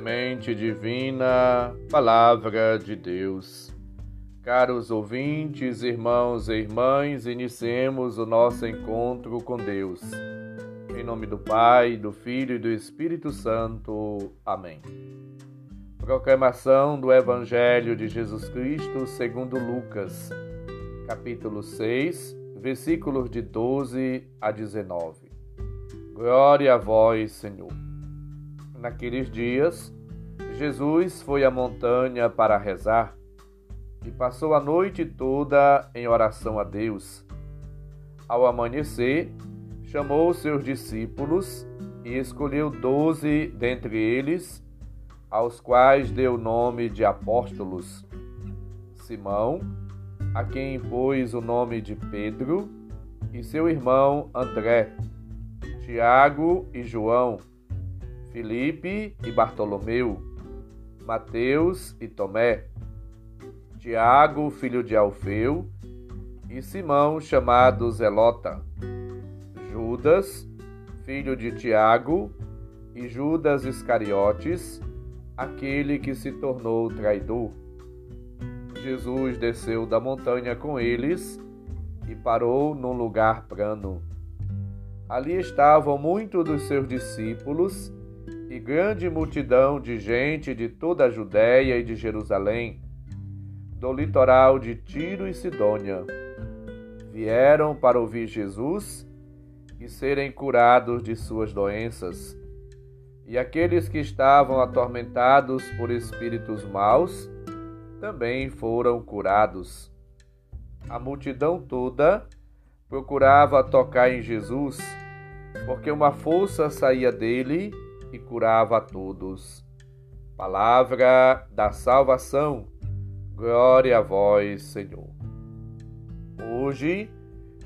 Semente Divina, Palavra de Deus. Caros ouvintes, irmãos e irmãs, iniciemos o nosso encontro com Deus. Em nome do Pai, do Filho e do Espírito Santo. Amém. Proclamação do Evangelho de Jesus Cristo segundo Lucas, capítulo 6, versículos de 12 a 19. Glória a vós, Senhor. Naqueles dias, Jesus foi à montanha para rezar e passou a noite toda em oração a Deus. Ao amanhecer, chamou seus discípulos e escolheu doze dentre eles, aos quais deu o nome de apóstolos: Simão, a quem impôs o nome de Pedro, e seu irmão André Tiago e João, Filipe e Bartolomeu, Mateus e Tomé, Tiago, filho de Alfeu, e Simão, chamado Zelota, Judas, filho de Tiago, e Judas Iscariotes, aquele que se tornou traidor. Jesus desceu da montanha com eles e parou num lugar plano. Ali estavam muitos dos seus discípulos e grande multidão de gente de toda a Judéia e de Jerusalém, do litoral de Tiro e Sidônia. Vieram para ouvir Jesus e serem curados de suas doenças. E aqueles que estavam atormentados por espíritos maus também foram curados. A multidão toda procurava tocar em Jesus, porque uma força saía dele e curava a todos. Palavra da salvação. Glória a vós, Senhor. Hoje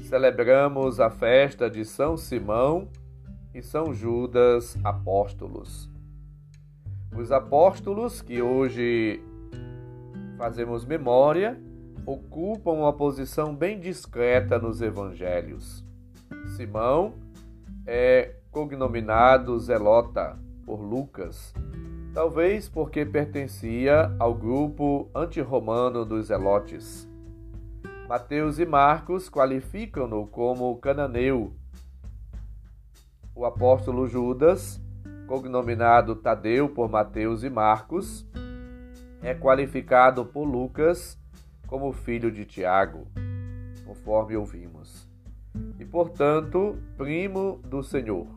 celebramos a festa de São Simão e São Judas apóstolos. Os apóstolos que hoje fazemos memória ocupam uma posição bem discreta nos evangelhos. Simão é cognominado Zelota por Lucas, talvez porque pertencia ao grupo antirromano dos Zelotes. Mateus e Marcos qualificam-no como cananeu. O apóstolo Judas, cognominado Tadeu por Mateus e Marcos, é qualificado por Lucas como filho de Tiago, conforme ouvimos, e portanto primo do Senhor.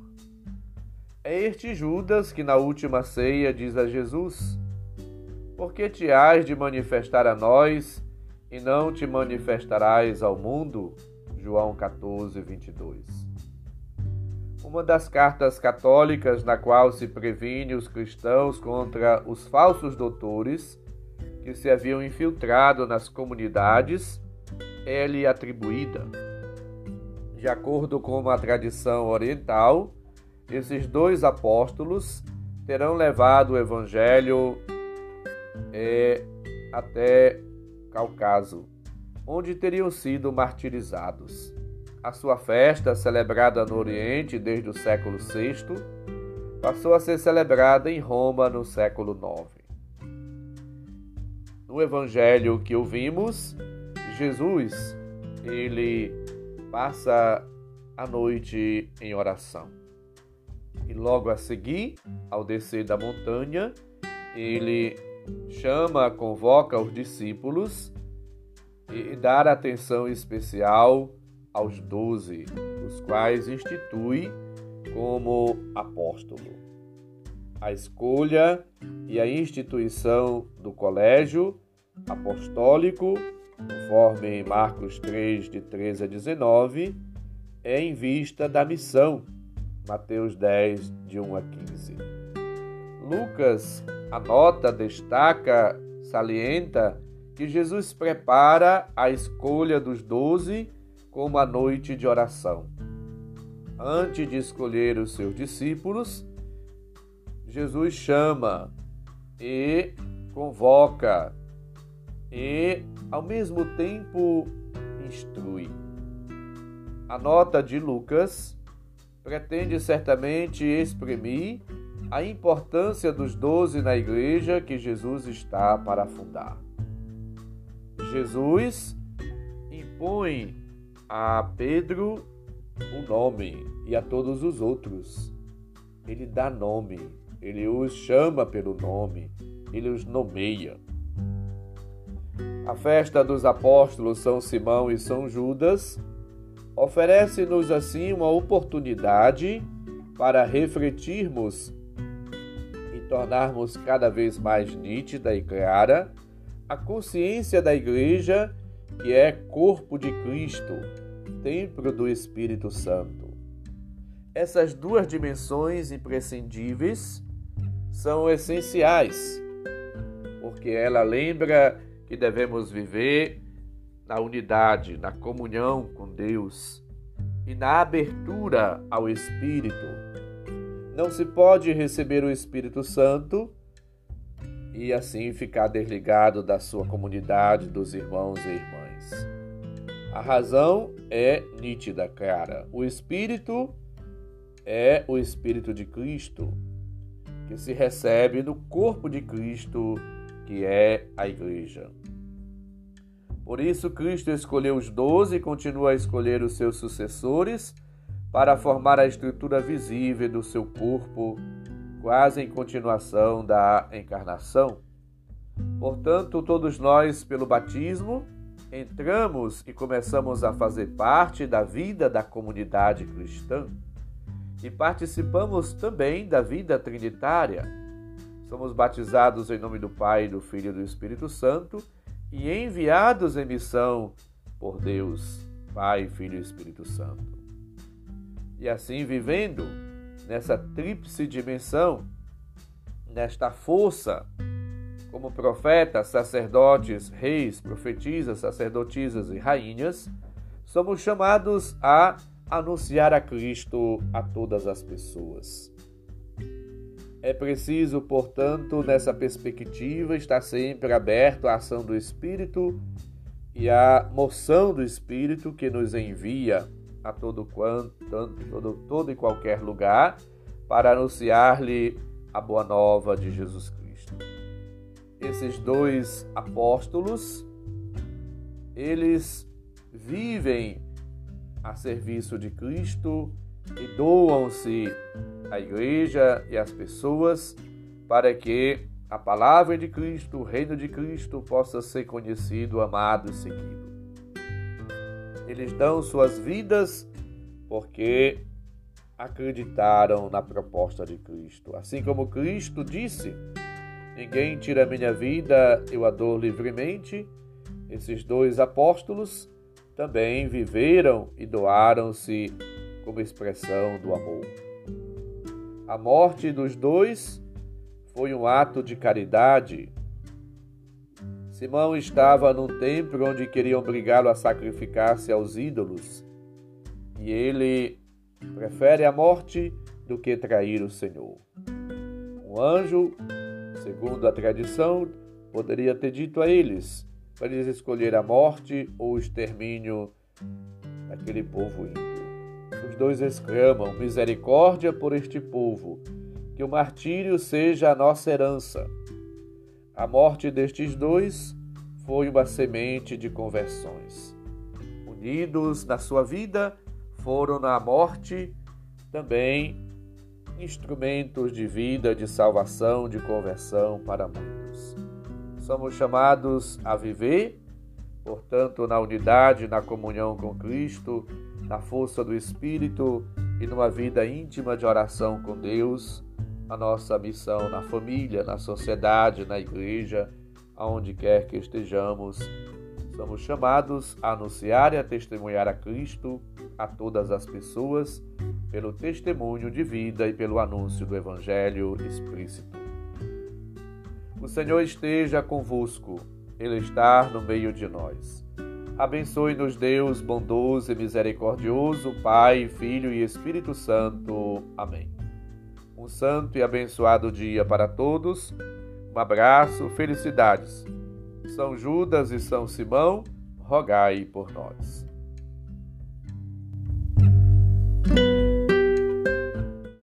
É este Judas que na última ceia diz a Jesus: Por que te hás de manifestar a nós e não te manifestarás ao mundo? João 14, 22. Uma das cartas católicas na qual se previne os cristãos contra os falsos doutores que se haviam infiltrado nas comunidades é-lhe atribuída. De acordo com uma tradição oriental, esses dois apóstolos terão levado o evangelho é, até Cáucaso, onde teriam sido martirizados. A sua festa, celebrada no Oriente desde o século VI, passou a ser celebrada em Roma no século IX. No evangelho que ouvimos, Jesus, ele passa a noite em oração. E logo a seguir, ao descer da montanha, ele chama, convoca os discípulos e dá atenção especial aos doze, os quais institui como apóstolo. A escolha e a instituição do colégio apostólico, conforme Marcos 3, de 13 a 19, é em vista da missão, Mateus 10, de 1 a 15. Lucas anota, destaca, salienta que Jesus prepara a escolha dos doze como a noite de oração. Antes de escolher os seus discípulos, Jesus chama e convoca e, ao mesmo tempo, instrui. A nota de Lucas pretende certamente exprimir a importância dos doze na igreja que Jesus está para fundar. Jesus impõe a Pedro o nome e a todos os outros. Ele dá nome, ele os chama pelo nome, ele os nomeia. A festa dos apóstolos São Simão e São Judas oferece-nos assim uma oportunidade para refletirmos e tornarmos cada vez mais nítida e clara a consciência da Igreja, que é corpo de Cristo, templo do Espírito Santo. Essas duas dimensões imprescindíveis são essenciais, porque ela lembra que devemos viver na unidade, na comunhão com Deus e na abertura ao Espírito. Não se pode receber o Espírito Santo e assim ficar desligado da sua comunidade, dos irmãos e irmãs. A razão é nítida, clara. O Espírito é o Espírito de Cristo, que se recebe no corpo de Cristo, que é a Igreja. Por isso, Cristo escolheu os doze e continua a escolher os seus sucessores para formar a estrutura visível do seu corpo, quase em continuação da encarnação. Portanto, todos nós, pelo batismo, entramos e começamos a fazer parte da vida da comunidade cristã e participamos também da vida trinitária. Somos batizados em nome do Pai, do Filho e do Espírito Santo e enviados em missão por Deus, Pai, Filho e Espírito Santo. E assim vivendo nessa tríplice dimensão, nesta força, como profetas, sacerdotes, reis, profetisas, sacerdotisas e rainhas, somos chamados a anunciar a Cristo a todas as pessoas. É preciso, portanto, nessa perspectiva, estar sempre aberto à ação do Espírito e à moção do Espírito que nos envia a todo quanto, todo, todo e qualquer lugar para anunciar-lhe a boa nova de Jesus Cristo. Esses dois apóstolos, eles vivem a serviço de Cristo e doam-se à igreja e às pessoas para que a palavra de Cristo, o reino de Cristo possa ser conhecido, amado e seguido. Eles dão suas vidas porque acreditaram na proposta de Cristo. Assim como Cristo disse: Ninguém tira minha vida, eu a dou livremente. Esses dois apóstolos também viveram e doaram-se como expressão do amor. A morte dos dois foi um ato de caridade. Simão estava num templo onde queriam obrigá-lo a sacrificar-se aos ídolos, e ele prefere a morte do que trair o Senhor. Um anjo, segundo a tradição, poderia ter dito a eles para eles escolher a morte ou o extermínio daquele povo ímpio dois exclamam: Misericórdia por este povo, que o martírio seja a nossa herança. A morte destes dois foi uma semente de conversões. Unidos na sua vida, foram na morte também instrumentos de vida, de salvação, de conversão para muitos. Somos chamados a viver, portanto, na unidade, na comunhão com Cristo, na força do Espírito e numa vida íntima de oração com Deus, a nossa missão na família, na sociedade, na igreja, aonde quer que estejamos, somos chamados a anunciar e a testemunhar a Cristo a todas as pessoas pelo testemunho de vida e pelo anúncio do Evangelho explícito. O Senhor esteja convosco, Ele está no meio de nós. Abençoe-nos, Deus bondoso e misericordioso, Pai, Filho e Espírito Santo. Amém. Um santo e abençoado dia para todos. Um abraço, felicidades. São Judas e São Simão, rogai por nós.